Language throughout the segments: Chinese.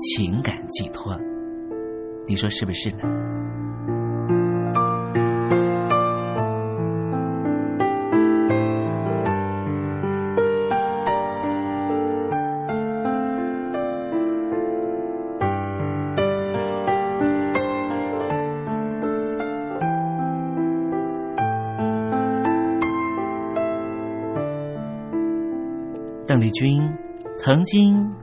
情感寄托，你说是不是呢？邓丽君。曾经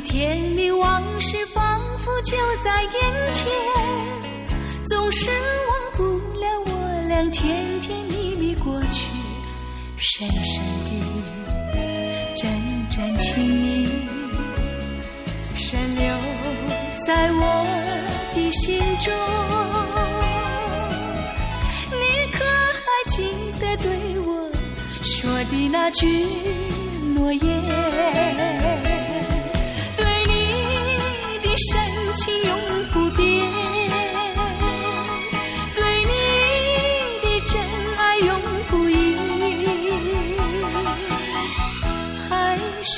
甜蜜往事仿佛就在眼前，总是忘不了我俩甜甜蜜蜜过去，深深的阵阵情意，深留在我的心中。你可还记得对我说的那句诺言？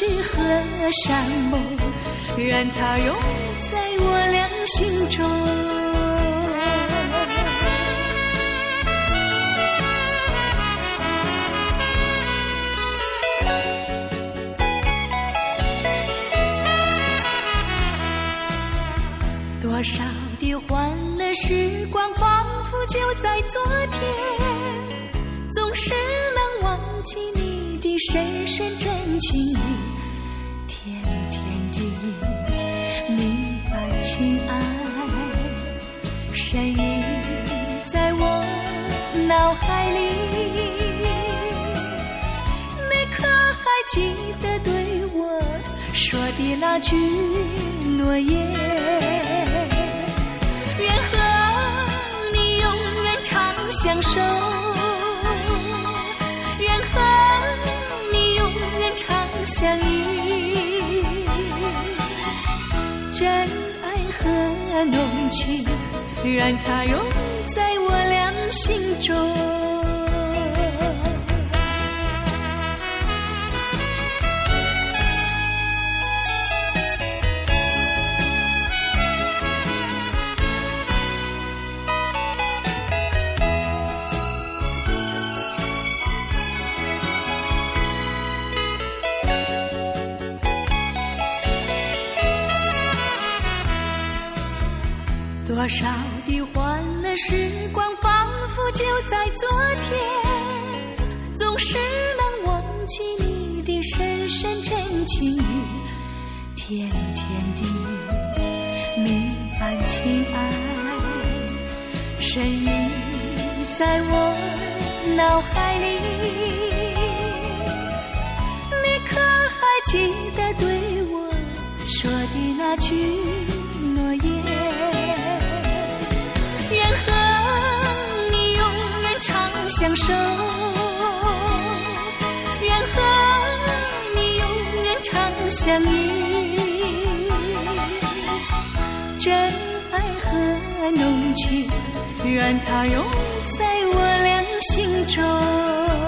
是河山盟，愿它永在我俩心中。多少的欢乐时光，仿佛就在昨天，深深真情意，甜甜的蜜般情爱，深印在我脑海里。你可还记得对我说的那句诺言？愿和你永远长相守，相依，真爱和浓情，让它永在我俩心中。多少的欢乐时光，仿佛就在昨天，总是能忘记你的深深真情，甜甜的蜜般情爱，深印在我脑海里。你可还记得对我说的那句诺言？愿和你永远长相守，愿和你永远长相依，真爱和浓情，愿它永在我俩心中。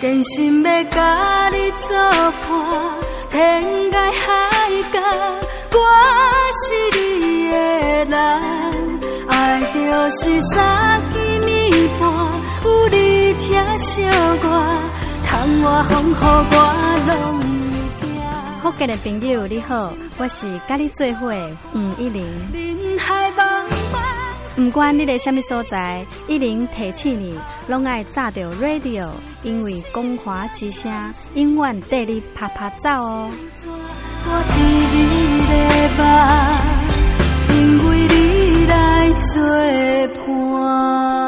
真心要甲你作伴，天涯海角，我是你的人。爱就是三更暝半，有你疼惜我，窗外风雨我拢。福建的朋友你好，我是甲你做伙吴一玲。人海茫不管你在什么所在，一零提起你，拢爱炸着 radio，因为光华之声永远带你啪啪走哦。因为你来作伴。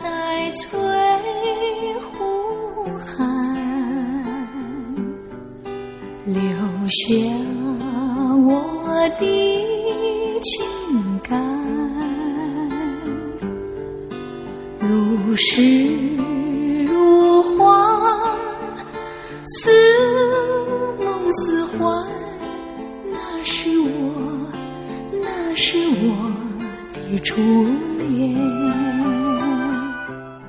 在翠湖畔留下我的情感，如诗如画，似梦似幻，那是我，那是我的。初恋。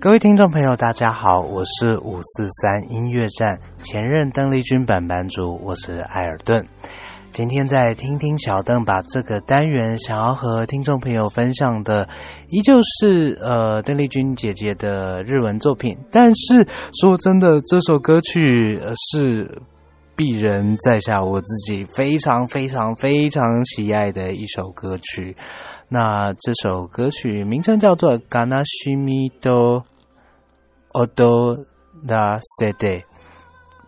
各位听众朋友，大家好，我是五四三音乐站前任邓丽君版版主，我是艾尔顿。今天在听听小邓把这个单元想要和听众朋友分享的，依旧是呃邓丽君姐姐的日文作品。但是说真的，这首歌曲是鄙人在下我自己非常非常非常喜爱的一首歌曲。那这首歌曲名称叫做《Ganashimi do Odo da Sede》，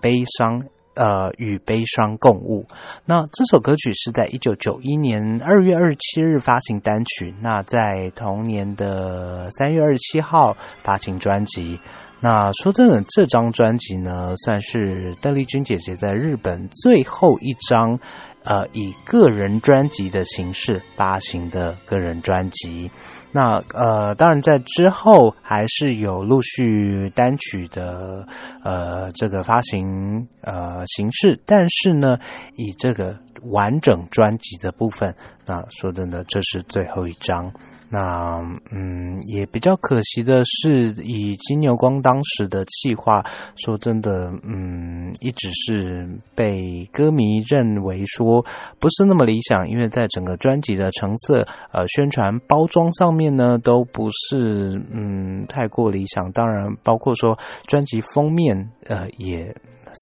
悲伤。呃，与悲伤共舞。那这首歌曲是在一九九一年二月二十七日发行单曲，那在同年的三月二十七号发行专辑。那说真的，这张专辑呢，算是邓丽君姐姐在日本最后一张呃以个人专辑的形式发行的个人专辑。那呃，当然在之后还是有陆续单曲的呃这个发行呃形式，但是呢，以这个完整专辑的部分，那说真的，这是最后一张。那嗯，也比较可惜的是，以金牛光当时的计划，说真的，嗯，一直是被歌迷认为说不是那么理想，因为在整个专辑的成色、呃宣传包装上面呢，都不是嗯太过理想。当然，包括说专辑封面，呃也。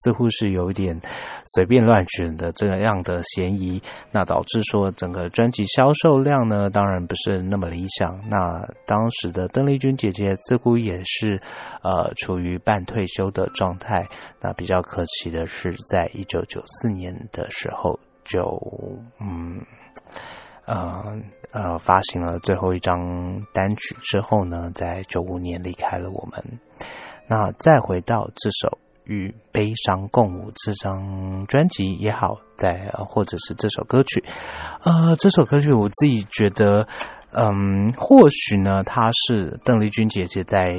似乎是有一点随便乱选的这样的嫌疑，那导致说整个专辑销售量呢，当然不是那么理想。那当时的邓丽君姐姐似乎也是呃处于半退休的状态。那比较可惜的是，在一九九四年的时候就嗯呃呃发行了最后一张单曲之后呢，在九五年离开了我们。那再回到这首。与悲伤共舞这张专辑也好，在或者是这首歌曲，呃，这首歌曲我自己觉得，嗯，或许呢，它是邓丽君姐姐在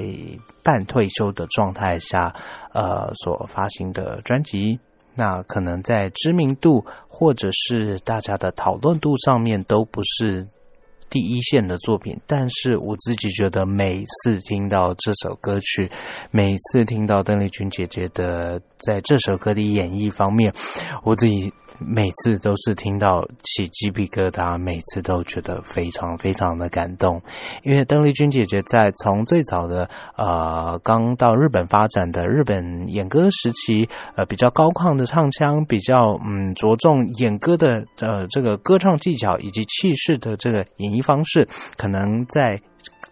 半退休的状态下，呃，所发行的专辑，那可能在知名度或者是大家的讨论度上面都不是。第一线的作品，但是我自己觉得每次听到这首歌曲，每次听到邓丽君姐姐的在这首歌的演绎方面，我自己。每次都是听到起鸡皮疙瘩，每次都觉得非常非常的感动。因为邓丽君姐姐在从最早的呃刚到日本发展的日本演歌时期，呃比较高亢的唱腔，比较嗯着重演歌的呃这个歌唱技巧以及气势的这个演绎方式，可能在。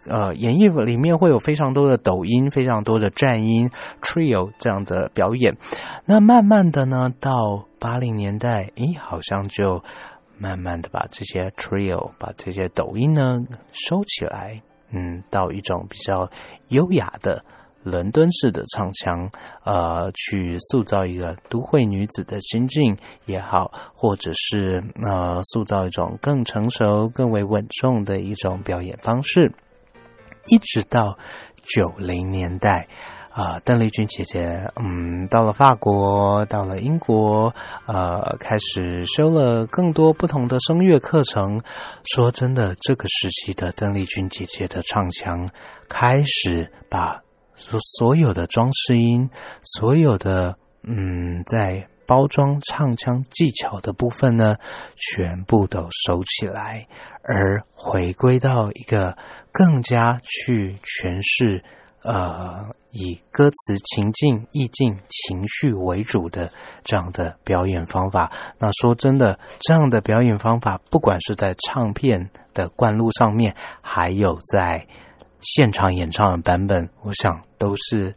呃，演绎里面会有非常多的抖音，非常多的战音 trio 这样的表演。那慢慢的呢，到八零年代，诶，好像就慢慢的把这些 trio，把这些抖音呢收起来，嗯，到一种比较优雅的伦敦式的唱腔，呃，去塑造一个都会女子的心境也好，或者是呃，塑造一种更成熟、更为稳重的一种表演方式。一直到九零年代，啊，邓丽君姐姐，嗯，到了法国，到了英国，呃，开始修了更多不同的声乐课程。说真的，这个时期的邓丽君姐姐的唱腔，开始把所所有的装饰音，所有的嗯，在包装唱腔技巧的部分呢，全部都收起来。而回归到一个更加去诠释，呃，以歌词情境、意境、情绪为主的这样的表演方法。那说真的，这样的表演方法，不管是在唱片的灌录上面，还有在现场演唱的版本，我想都是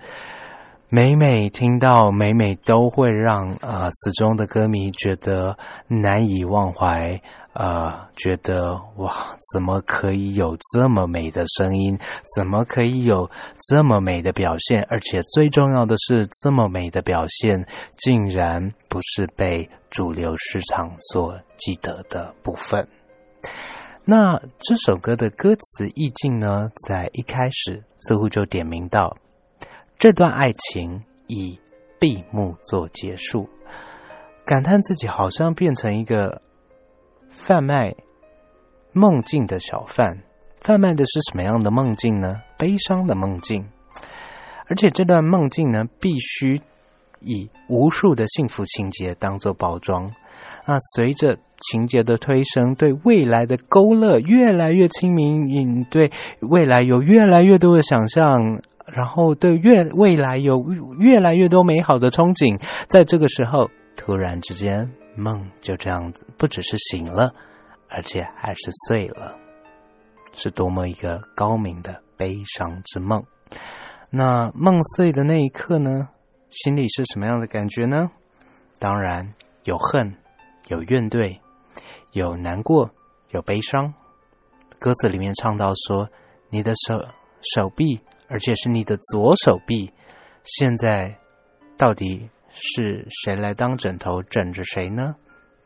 每每听到，每每都会让呃死忠的歌迷觉得难以忘怀。呃，觉得哇，怎么可以有这么美的声音？怎么可以有这么美的表现？而且最重要的是，这么美的表现竟然不是被主流市场所记得的部分。那这首歌的歌词意境呢，在一开始似乎就点明到这段爱情以闭幕做结束，感叹自己好像变成一个。贩卖梦境的小贩，贩卖的是什么样的梦境呢？悲伤的梦境。而且这段梦境呢，必须以无数的幸福情节当做包装。那随着情节的推升，对未来的勾勒越来越清明，你对未来有越来越多的想象，然后对越未来有越来越多美好的憧憬。在这个时候，突然之间，梦就这样子，不只是醒了，而且还是碎了，是多么一个高明的悲伤之梦。那梦碎的那一刻呢，心里是什么样的感觉呢？当然有恨。有怨怼，有难过，有悲伤。歌词里面唱到说：“你的手手臂，而且是你的左手臂，现在到底是谁来当枕头枕着谁呢？”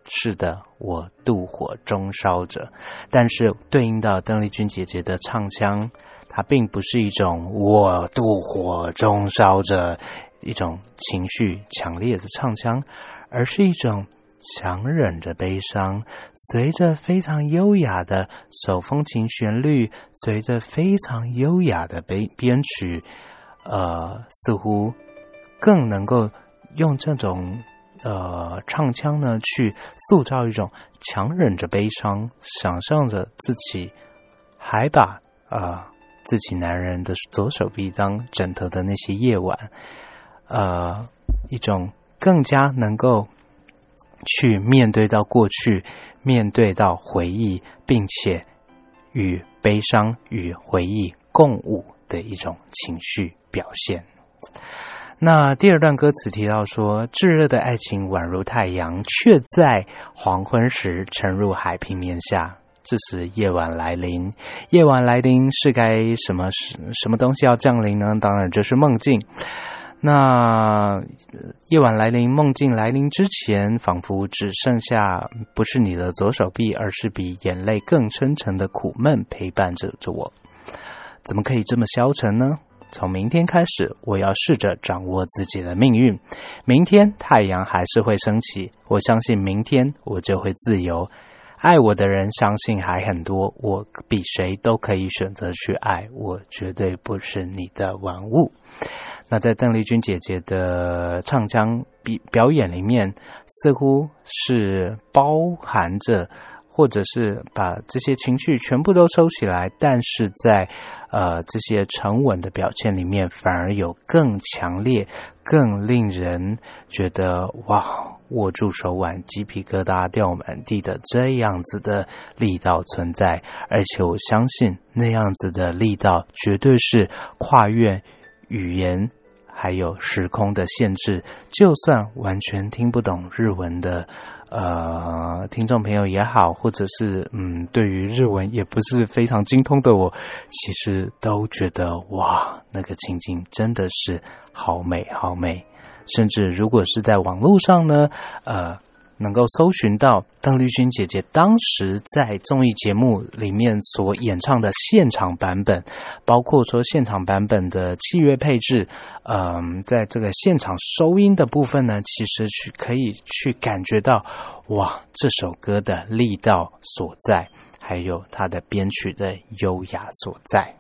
是的，我妒火中烧着。但是对应到邓丽君姐姐的唱腔，它并不是一种我妒火中烧着一种情绪强烈的唱腔，而是一种。强忍着悲伤，随着非常优雅的手风琴旋律，随着非常优雅的编编曲，呃，似乎更能够用这种呃唱腔呢，去塑造一种强忍着悲伤，想象着自己还把啊自己男人的左手臂当枕头的那些夜晚，呃，一种更加能够。去面对到过去，面对到回忆，并且与悲伤与回忆共舞的一种情绪表现。那第二段歌词提到说：“炙热的爱情宛如太阳，却在黄昏时沉入海平面下。这时夜晚来临，夜晚来临是该什么什什么东西要降临呢？当然就是梦境。”那夜晚来临，梦境来临之前，仿佛只剩下不是你的左手臂，而是比眼泪更深沉的苦闷陪伴着着我。怎么可以这么消沉呢？从明天开始，我要试着掌握自己的命运。明天太阳还是会升起，我相信明天我就会自由。爱我的人相信还很多，我比谁都可以选择去爱，我绝对不是你的玩物。那在邓丽君姐姐的唱腔表表演里面，似乎是包含着，或者是把这些情绪全部都收起来，但是在呃这些沉稳的表现里面，反而有更强烈、更令人觉得哇，握住手腕鸡皮疙瘩掉满地的这样子的力道存在，而且我相信那样子的力道绝对是跨越语言。还有时空的限制，就算完全听不懂日文的呃听众朋友也好，或者是嗯对于日文也不是非常精通的我，其实都觉得哇，那个情景真的是好美好美。甚至如果是在网络上呢，呃。能够搜寻到邓丽君姐姐当时在综艺节目里面所演唱的现场版本，包括说现场版本的器乐配置，嗯，在这个现场收音的部分呢，其实去可以去感觉到，哇，这首歌的力道所在，还有它的编曲的优雅所在。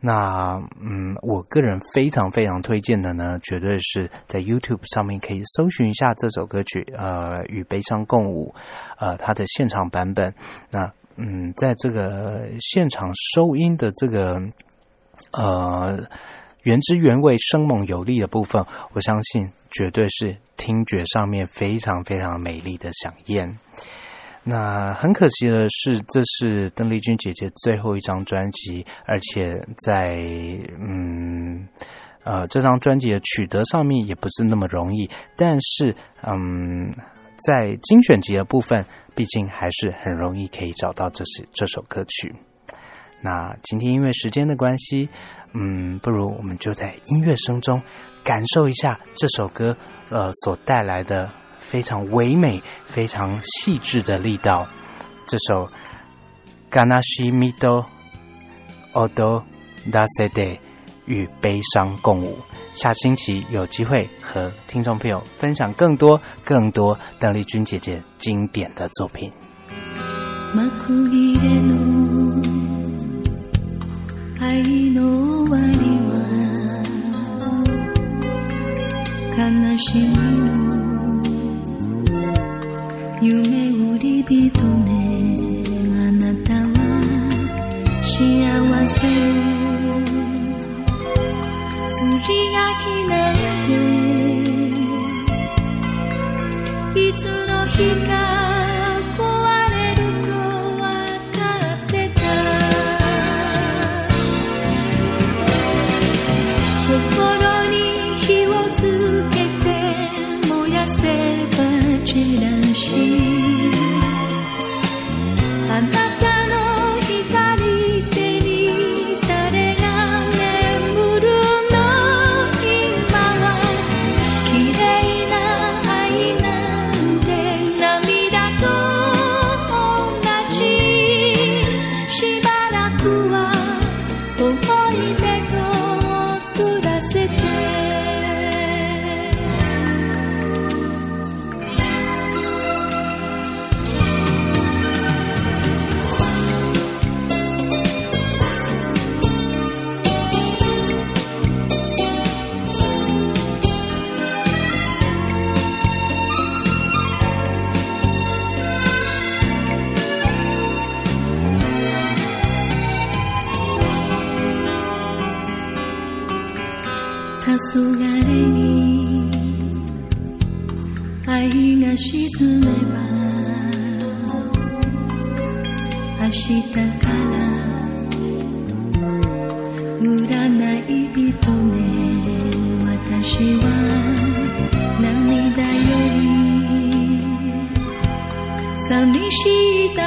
那嗯，我个人非常非常推荐的呢，绝对是在 YouTube 上面可以搜寻一下这首歌曲，呃，与悲伤共舞，呃，它的现场版本。那嗯，在这个现场收音的这个呃原汁原味、生猛有力的部分，我相信绝对是听觉上面非常非常美丽的响宴。那很可惜的是，这是邓丽君姐姐最后一张专辑，而且在嗯呃这张专辑的取得上面也不是那么容易。但是嗯，在精选集的部分，毕竟还是很容易可以找到这些这首歌曲。那今天因为时间的关系，嗯，不如我们就在音乐声中感受一下这首歌呃所带来的。非常唯美、非常细致的力道。这首《Ganashi Mido Odo Dasede》与悲伤共舞。下星期有机会和听众朋友分享更多、更多邓丽君姐姐经典的作品。愛の終わりは なしの 夢売り人ね。あなたは幸せ。をすり焼きなんて。いつの日か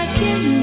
しい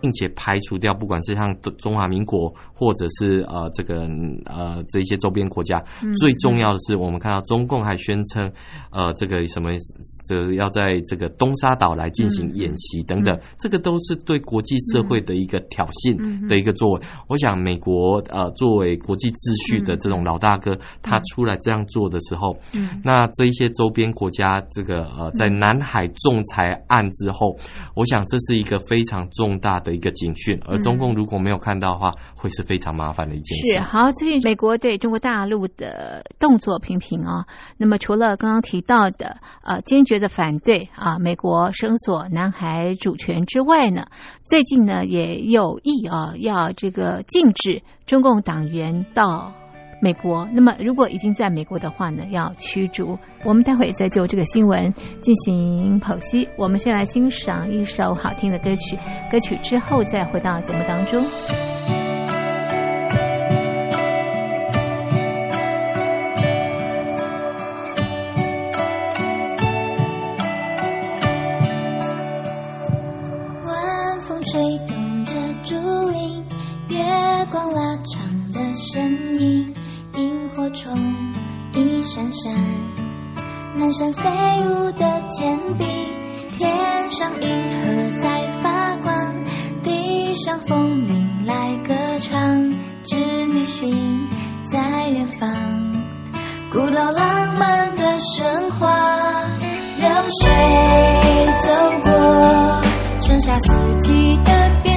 并且排除掉，不管是像中华民国或者是呃这个呃这一些周边国家，最重要的是，我们看到中共还宣称，呃这个什么这个要在这个东沙岛来进行演习等等，这个都是对国际社会的一个挑衅的一个作为。我想美国呃作为国际秩序的这种老大哥，他出来这样做的时候，那这一些周边国家这个呃在南海仲裁案之后，我想这是一个非常重大的。一个警讯，而中共如果没有看到的话，会是非常麻烦的一件事。是好，最近美国对中国大陆的动作频频啊。那么除了刚刚提到的呃坚决的反对啊，美国声索南海主权之外呢，最近呢也有意啊要这个禁止中共党员到。美国，那么如果已经在美国的话呢，要驱逐。我们待会再就这个新闻进行剖析。我们先来欣赏一首好听的歌曲，歌曲之后再回到节目当中。晚风吹动着竹林，月光拉长的身影。萤火虫一闪闪，满山飞舞的铅笔，天上银河在发光，地上风铃来歌唱，织女星在远方，古老浪漫的神话，流水走过春夏四季的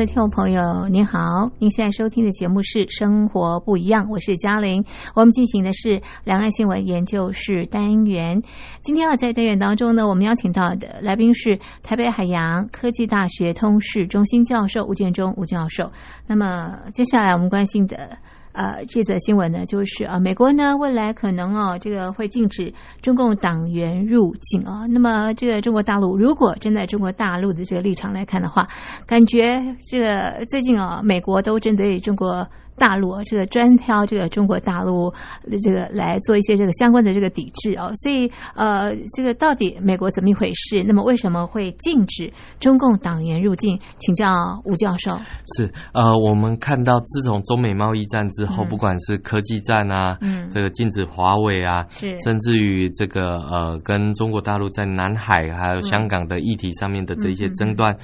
的听众朋友，您好，您现在收听的节目是《生活不一样》，我是嘉玲。我们进行的是两岸新闻研究室单元。今天要，在单元当中呢，我们邀请到的来宾是台北海洋科技大学通识中心教授吴建中吴教授。那么接下来我们关心的。呃，这则新闻呢，就是啊，美国呢未来可能哦，这个会禁止中共党员入境啊。那么，这个中国大陆如果站在中国大陆的这个立场来看的话，感觉这个最近啊，美国都针对中国。大陆啊，这个专挑这个中国大陆的这个来做一些这个相关的这个抵制啊，所以呃，这个到底美国怎么一回事？那么为什么会禁止中共党员入境？请教吴教授。是呃，我们看到自从中美贸易战之后，不管是科技战啊，嗯，这个禁止华为啊，是，甚至于这个呃，跟中国大陆在南海还有香港的议题上面的这些争端，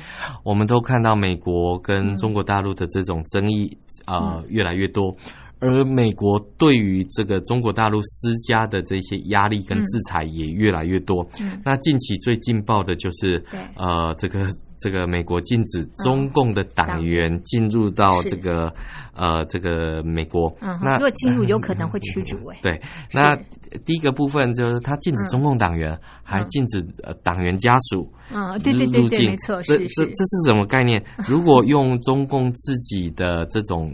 我们都看到美国跟中国大陆的这种争议啊越。来越多，而美国对于这个中国大陆施加的这些压力跟制裁也越来越多。那近期最劲爆的就是，呃，这个。这个美国禁止中共的党员进入到这个呃这个美国，那如果进入有可能会驱逐哎。对，那第一个部分就是他禁止中共党员，还禁止呃党员家属嗯对对对对没错，这这这是什么概念？如果用中共自己的这种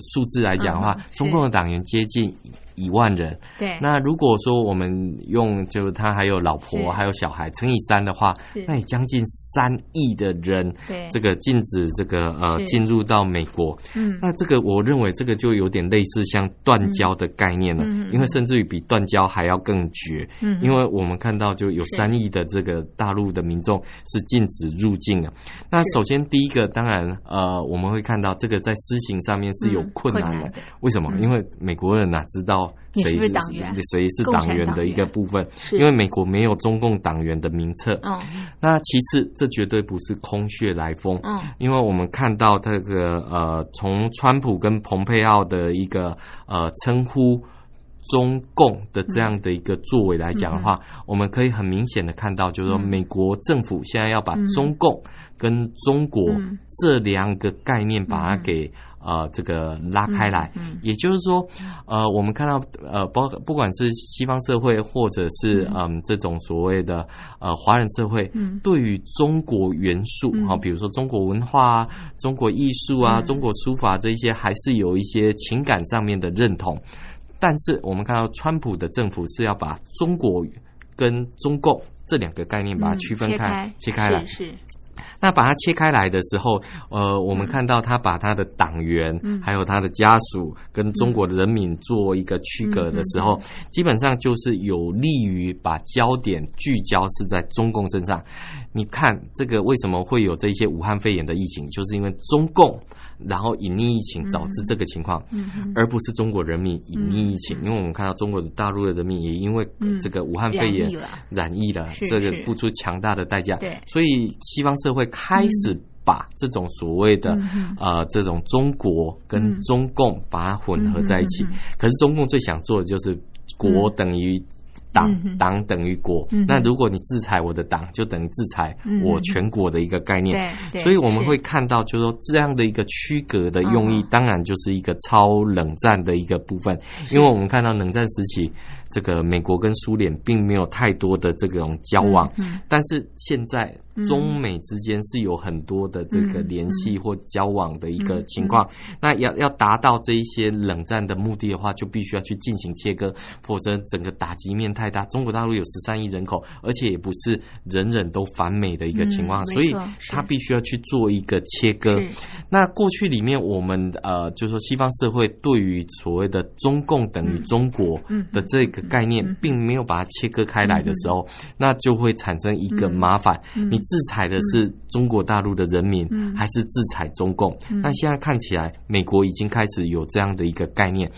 数字来讲的话，中共的党员接近。一万人，对。那如果说我们用，就是他还有老婆，还有小孩，乘以三的话，那也将近三亿的人，对。这个禁止这个呃进入到美国，嗯。那这个我认为这个就有点类似像断交的概念了，嗯因为甚至于比断交还要更绝，嗯。因为我们看到就有三亿的这个大陆的民众是禁止入境的。那首先第一个，当然呃我们会看到这个在施行上面是有困难的，为什么？因为美国人哪知道？谁是党员？谁是党员的一个部分？因为美国没有中共党员的名册。嗯，那其次，这绝对不是空穴来风。嗯，因为我们看到这个呃，从川普跟蓬佩奥的一个呃称呼中共的这样的一个作为来讲的话，我们可以很明显的看到，就是说美国政府现在要把中共跟中国这两个概念把它给。呃，这个拉开来，也就是说，呃，我们看到，呃，包不管是西方社会，或者是嗯，这种所谓的呃华人社会，对于中国元素啊，比如说中国文化啊、中国艺术啊、中国书法这一些，还是有一些情感上面的认同。但是，我们看到川普的政府是要把中国跟中共这两个概念把它区分开、切开来。是。那把它切开来的时候，呃，我们看到他把他的党员，还有他的家属跟中国的人民做一个区隔的时候，基本上就是有利于把焦点聚焦是在中共身上。你看这个为什么会有这些武汉肺炎的疫情，就是因为中共。然后隐匿疫情导致这个情况，而不是中国人民隐匿疫情，因为我们看到中国大陆的人民也因为这个武汉肺炎染疫了，这个付出强大的代价。所以西方社会开始把这种所谓的呃这种中国跟中共把它混合在一起。可是中共最想做的就是国等于。党党等于国，那如果你制裁我的党，就等于制裁我全国的一个概念。所以我们会看到，就是说这样的一个区隔的用意，当然就是一个超冷战的一个部分。因为我们看到冷战时期，这个美国跟苏联并没有太多的这种交往，嗯但是现在。中美之间是有很多的这个联系或交往的一个情况，那要要达到这一些冷战的目的的话，就必须要去进行切割，否则整个打击面太大。中国大陆有十三亿人口，而且也不是人人都反美的一个情况，所以他必须要去做一个切割。那过去里面，我们呃，就是说西方社会对于所谓的中共等于中国的这个概念，并没有把它切割开来的时候，那就会产生一个麻烦。你制裁的是中国大陆的人民，还是制裁中共？那现在看起来，美国已经开始有这样的一个概念。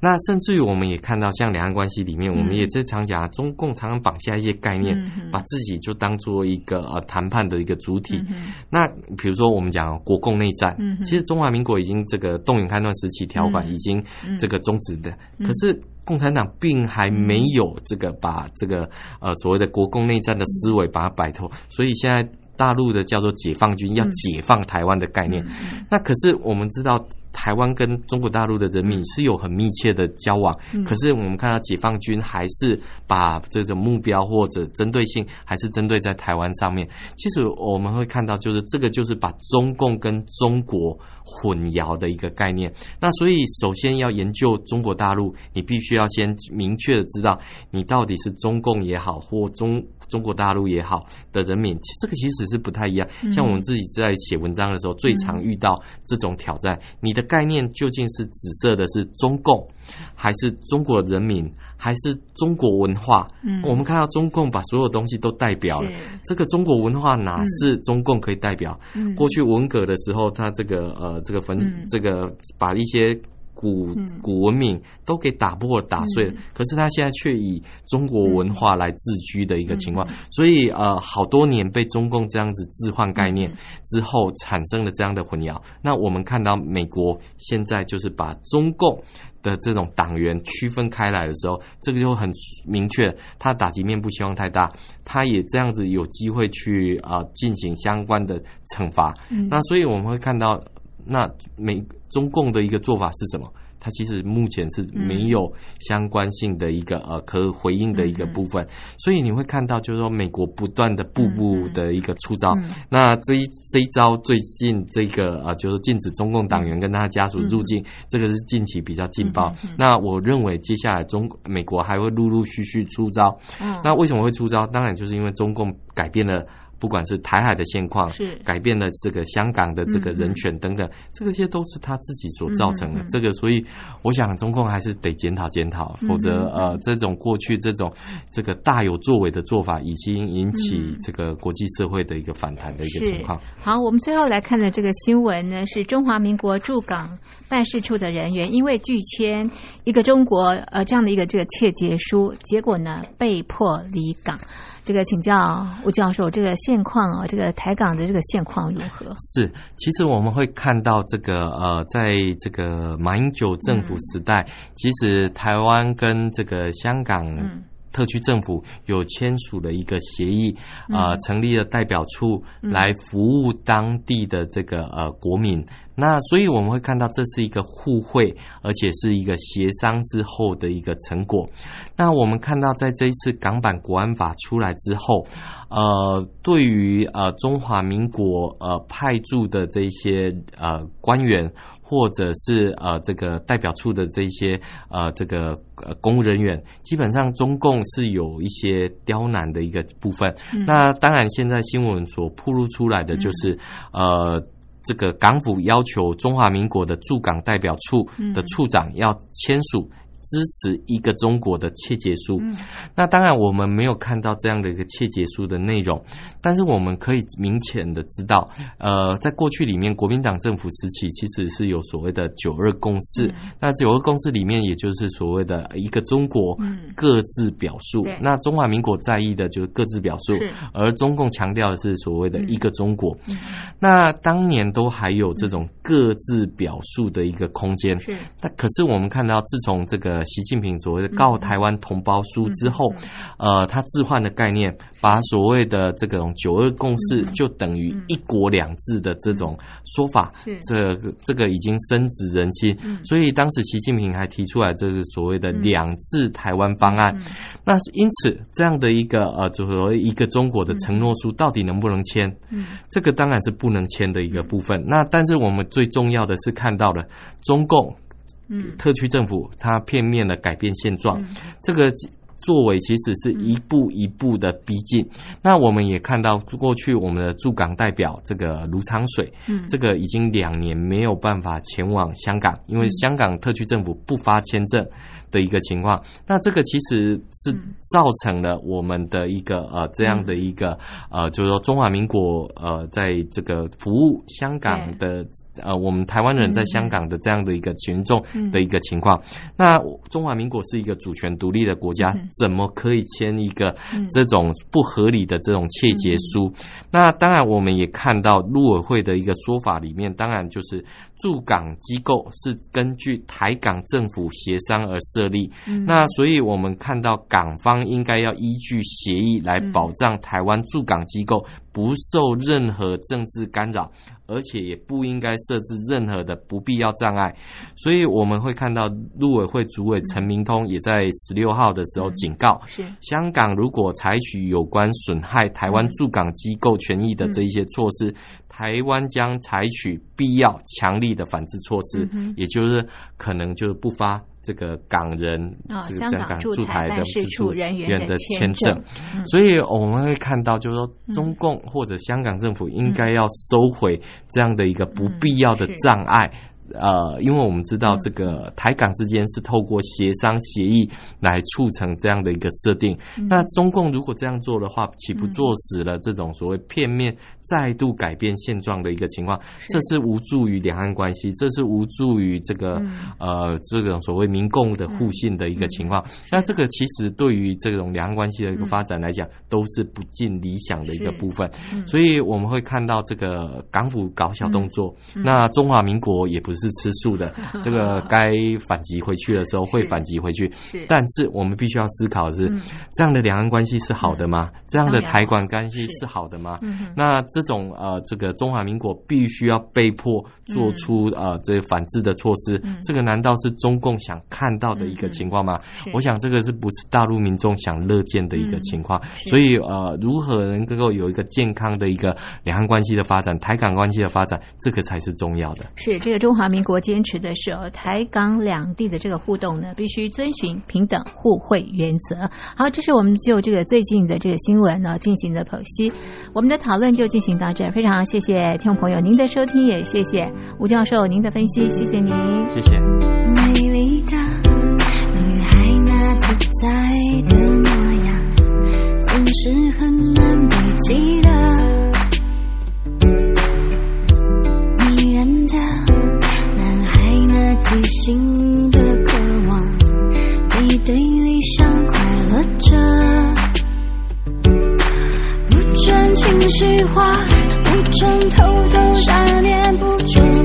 那甚至于我们也看到，像两岸关系里面，我们也经常讲，中共常常绑架一些概念，把自己就当做一个呃谈判的一个主体。那比如说，我们讲国共内战，其实中华民国已经这个动员开段时期条款已经这个终止的，可是。共产党并还没有这个把这个呃所谓的国共内战的思维把它摆脱，所以现在大陆的叫做解放军要解放台湾的概念。那可是我们知道。台湾跟中国大陆的人民是有很密切的交往，可是我们看到解放军还是把这种目标或者针对性还是针对在台湾上面。其实我们会看到，就是这个就是把中共跟中国混淆的一个概念。那所以首先要研究中国大陆，你必须要先明确的知道你到底是中共也好或中。中国大陆也好的人民，这个其实是不太一样。像我们自己在写文章的时候，最常遇到这种挑战：你的概念究竟是紫色的是中共，还是中国人民，还是中国文化？嗯，我们看到中共把所有东西都代表了，这个中国文化哪是中共可以代表？过去文革的时候，他这个呃，这个分这个把一些。古古文明都给打破打碎了，可是他现在却以中国文化来自居的一个情况，所以呃，好多年被中共这样子置换概念之后，产生了这样的混淆。那我们看到美国现在就是把中共的这种党员区分开来的时候，这个就很明确，他打击面不希望太大，他也这样子有机会去啊进行相关的惩罚。那所以我们会看到。那美中共的一个做法是什么？它其实目前是没有相关性的一个呃可回应的一个部分，所以你会看到就是说美国不断的步步的一个出招。那这一这一招最近这个呃就是禁止中共党员跟他家属入境，这个是近期比较劲爆。那我认为接下来中美国还会陆陆续续出招。那为什么会出招？当然就是因为中共改变了。不管是台海的现况，是改变了这个香港的这个人权等等，这个些都是他自己所造成的。这个，所以我想中共还是得检讨检讨，否则呃，这种过去这种这个大有作为的做法，已经引起这个国际社会的一个反弹的一个情况。好，我们最后来看的这个新闻呢，是中华民国驻港办事处的人员因为拒签一个中国呃这样的一个这个切结书，结果呢被迫离港。这个请教吴教授，这个现况啊，这个台港的这个现况如何？是，其实我们会看到这个呃，在这个马英九政府时代，其实台湾跟这个香港。特区政府有签署了一个协议，呃，成立了代表处来服务当地的这个呃国民。那所以我们会看到，这是一个互惠，而且是一个协商之后的一个成果。那我们看到，在这一次港版国安法出来之后，呃，对于呃中华民国呃派驻的这些呃官员。或者是呃，这个代表处的这些呃，这个呃公务人员，基本上中共是有一些刁难的一个部分。那当然，现在新闻所铺露出来的就是呃，这个港府要求中华民国的驻港代表处的处长要签署。支持一个中国的切结书，那当然我们没有看到这样的一个切结书的内容，但是我们可以明显的知道，呃，在过去里面，国民党政府时期其实是有所谓的九二共识，那九二共识里面也就是所谓的一个中国各自表述，那中华民国在意的就是各自表述，而中共强调的是所谓的一个中国，那当年都还有这种各自表述的一个空间，那可是我们看到自从这个。呃，习近平所谓的《告台湾同胞书》之后，呃，他置换的概念，把所谓的这种“九二共识”就等于“一国两制”的这种说法，这这个已经深植人心。所以当时习近平还提出来这个所谓的“两制台湾方案”。那因此，这样的一个呃，就说一个中国的承诺书，到底能不能签？嗯，这个当然是不能签的一个部分。那但是我们最重要的是看到了中共。嗯，特区政府它片面的改变现状，这个作为其实是一步一步的逼近。那我们也看到过去我们的驻港代表这个卢昌水，嗯，这个已经两年没有办法前往香港，因为香港特区政府不发签证。的一个情况，那这个其实是造成了我们的一个呃这样的一个呃，就是说中华民国呃在这个服务香港的呃我们台湾人在香港的这样的一个群众的一个情况。那中华民国是一个主权独立的国家，怎么可以签一个这种不合理的这种窃结书？那当然，我们也看到陆委会的一个说法里面，当然就是驻港机构是根据台港政府协商而设。立，那所以我们看到港方应该要依据协议来保障台湾驻港机构不受任何政治干扰，而且也不应该设置任何的不必要障碍。所以我们会看到陆委会主委陈明通也在十六号的时候警告，是香港如果采取有关损害台湾驻港机构权益的这一些措施，台湾将采取必要强力的反制措施，嗯也就是可能就是不发。这个港人啊这个香港驻驻台办事处人员的的签签证所以我们会看到，就是说中共或者香港政府应该要收回这样的一个不必要的障碍。呃，因为我们知道这个台港之间是透过协商协议来促成这样的一个设定。嗯。那中共如果这样做的话，岂不坐实了这种所谓片面再度改变现状的一个情况？这是无助于两岸关系，这是无助于这个、嗯。呃这种所谓民共的互信的一个情况。那这个其实对于这种两岸关系的一个发展来讲，都是不尽理想的一个部分。嗯。所以我们会看到这个港府搞小动作，那中华民国也不是吃素的，这个该反击回去的时候会反击回去。是。但是我们必须要思考的是，嗯。这样的两岸关系是好的吗？这样的台管关系是是好的吗？嗯那这种呃，这个中华民国必须要被迫做出、呃这反制的措施，嗯。这个难道是中共想看到的一个情况吗？我想这个是不是大陆民众想乐见的一个情况？所以呃，如何能够有一个健康的一个两岸关系的发展、台港关系的发展，这个才是重要的。是这个中华民国坚持的是哦，台港两地的这个互动呢，必须遵循平等互惠原则。好，这是我们就这个最近的这个新闻呢进行的剖析，我们的讨论就进行到这儿。非常谢谢听众朋友您的收听，也谢谢吴教授您的分析，谢谢您，谢谢。美丽的女孩那自在的模样，总是很难被记得。内心的渴望，背对理想快乐着。不准情绪化，不准偷偷想念，不准